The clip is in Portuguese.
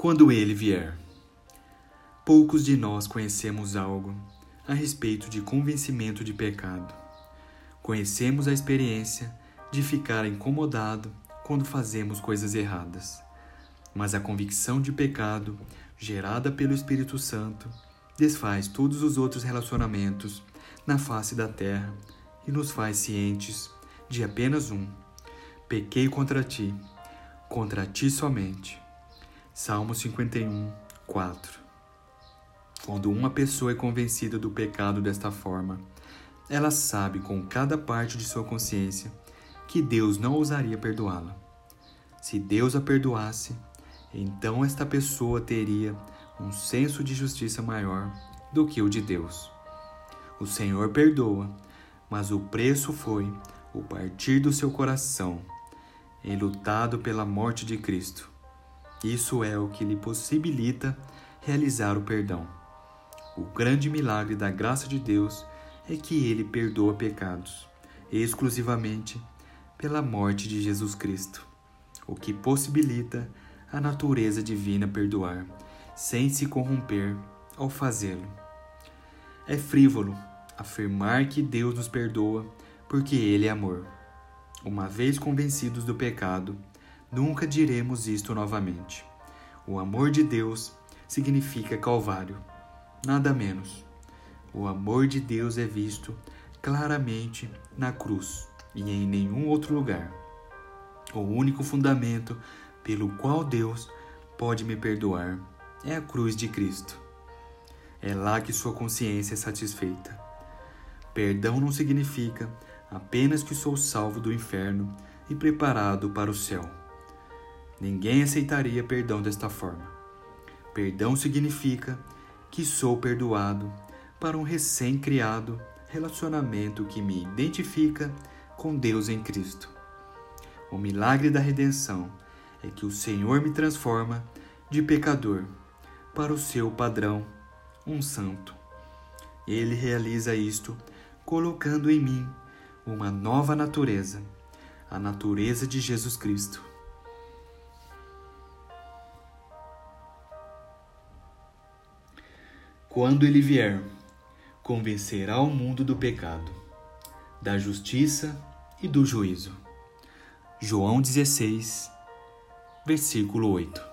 Quando ele vier. Poucos de nós conhecemos algo a respeito de convencimento de pecado. Conhecemos a experiência de ficar incomodado quando fazemos coisas erradas. Mas a convicção de pecado, gerada pelo Espírito Santo, desfaz todos os outros relacionamentos na face da terra e nos faz cientes de apenas um: pequei contra ti, contra ti somente. Salmo 51, 4. Quando uma pessoa é convencida do pecado desta forma, ela sabe com cada parte de sua consciência que Deus não ousaria perdoá-la. Se Deus a perdoasse, então esta pessoa teria um senso de justiça maior do que o de Deus. O Senhor perdoa, mas o preço foi o partir do seu coração, enlutado pela morte de Cristo. Isso é o que lhe possibilita realizar o perdão. O grande milagre da graça de Deus é que ele perdoa pecados, exclusivamente pela morte de Jesus Cristo, o que possibilita a natureza divina perdoar, sem se corromper ao fazê-lo. É frívolo afirmar que Deus nos perdoa porque Ele é amor. Uma vez convencidos do pecado, nunca diremos isto novamente. O amor de Deus significa Calvário, nada menos. O amor de Deus é visto claramente na cruz e em nenhum outro lugar. O único fundamento pelo qual Deus pode me perdoar é a cruz de Cristo. É lá que sua consciência é satisfeita. Perdão não significa apenas que sou salvo do inferno e preparado para o céu. Ninguém aceitaria perdão desta forma. Perdão significa que sou perdoado para um recém-criado relacionamento que me identifica com Deus em Cristo. O milagre da redenção é que o Senhor me transforma de pecador para o seu padrão, um santo. Ele realiza isto colocando em mim uma nova natureza, a natureza de Jesus Cristo. Quando ele vier, convencerá o mundo do pecado, da justiça e do juízo. João 16, versículo 8.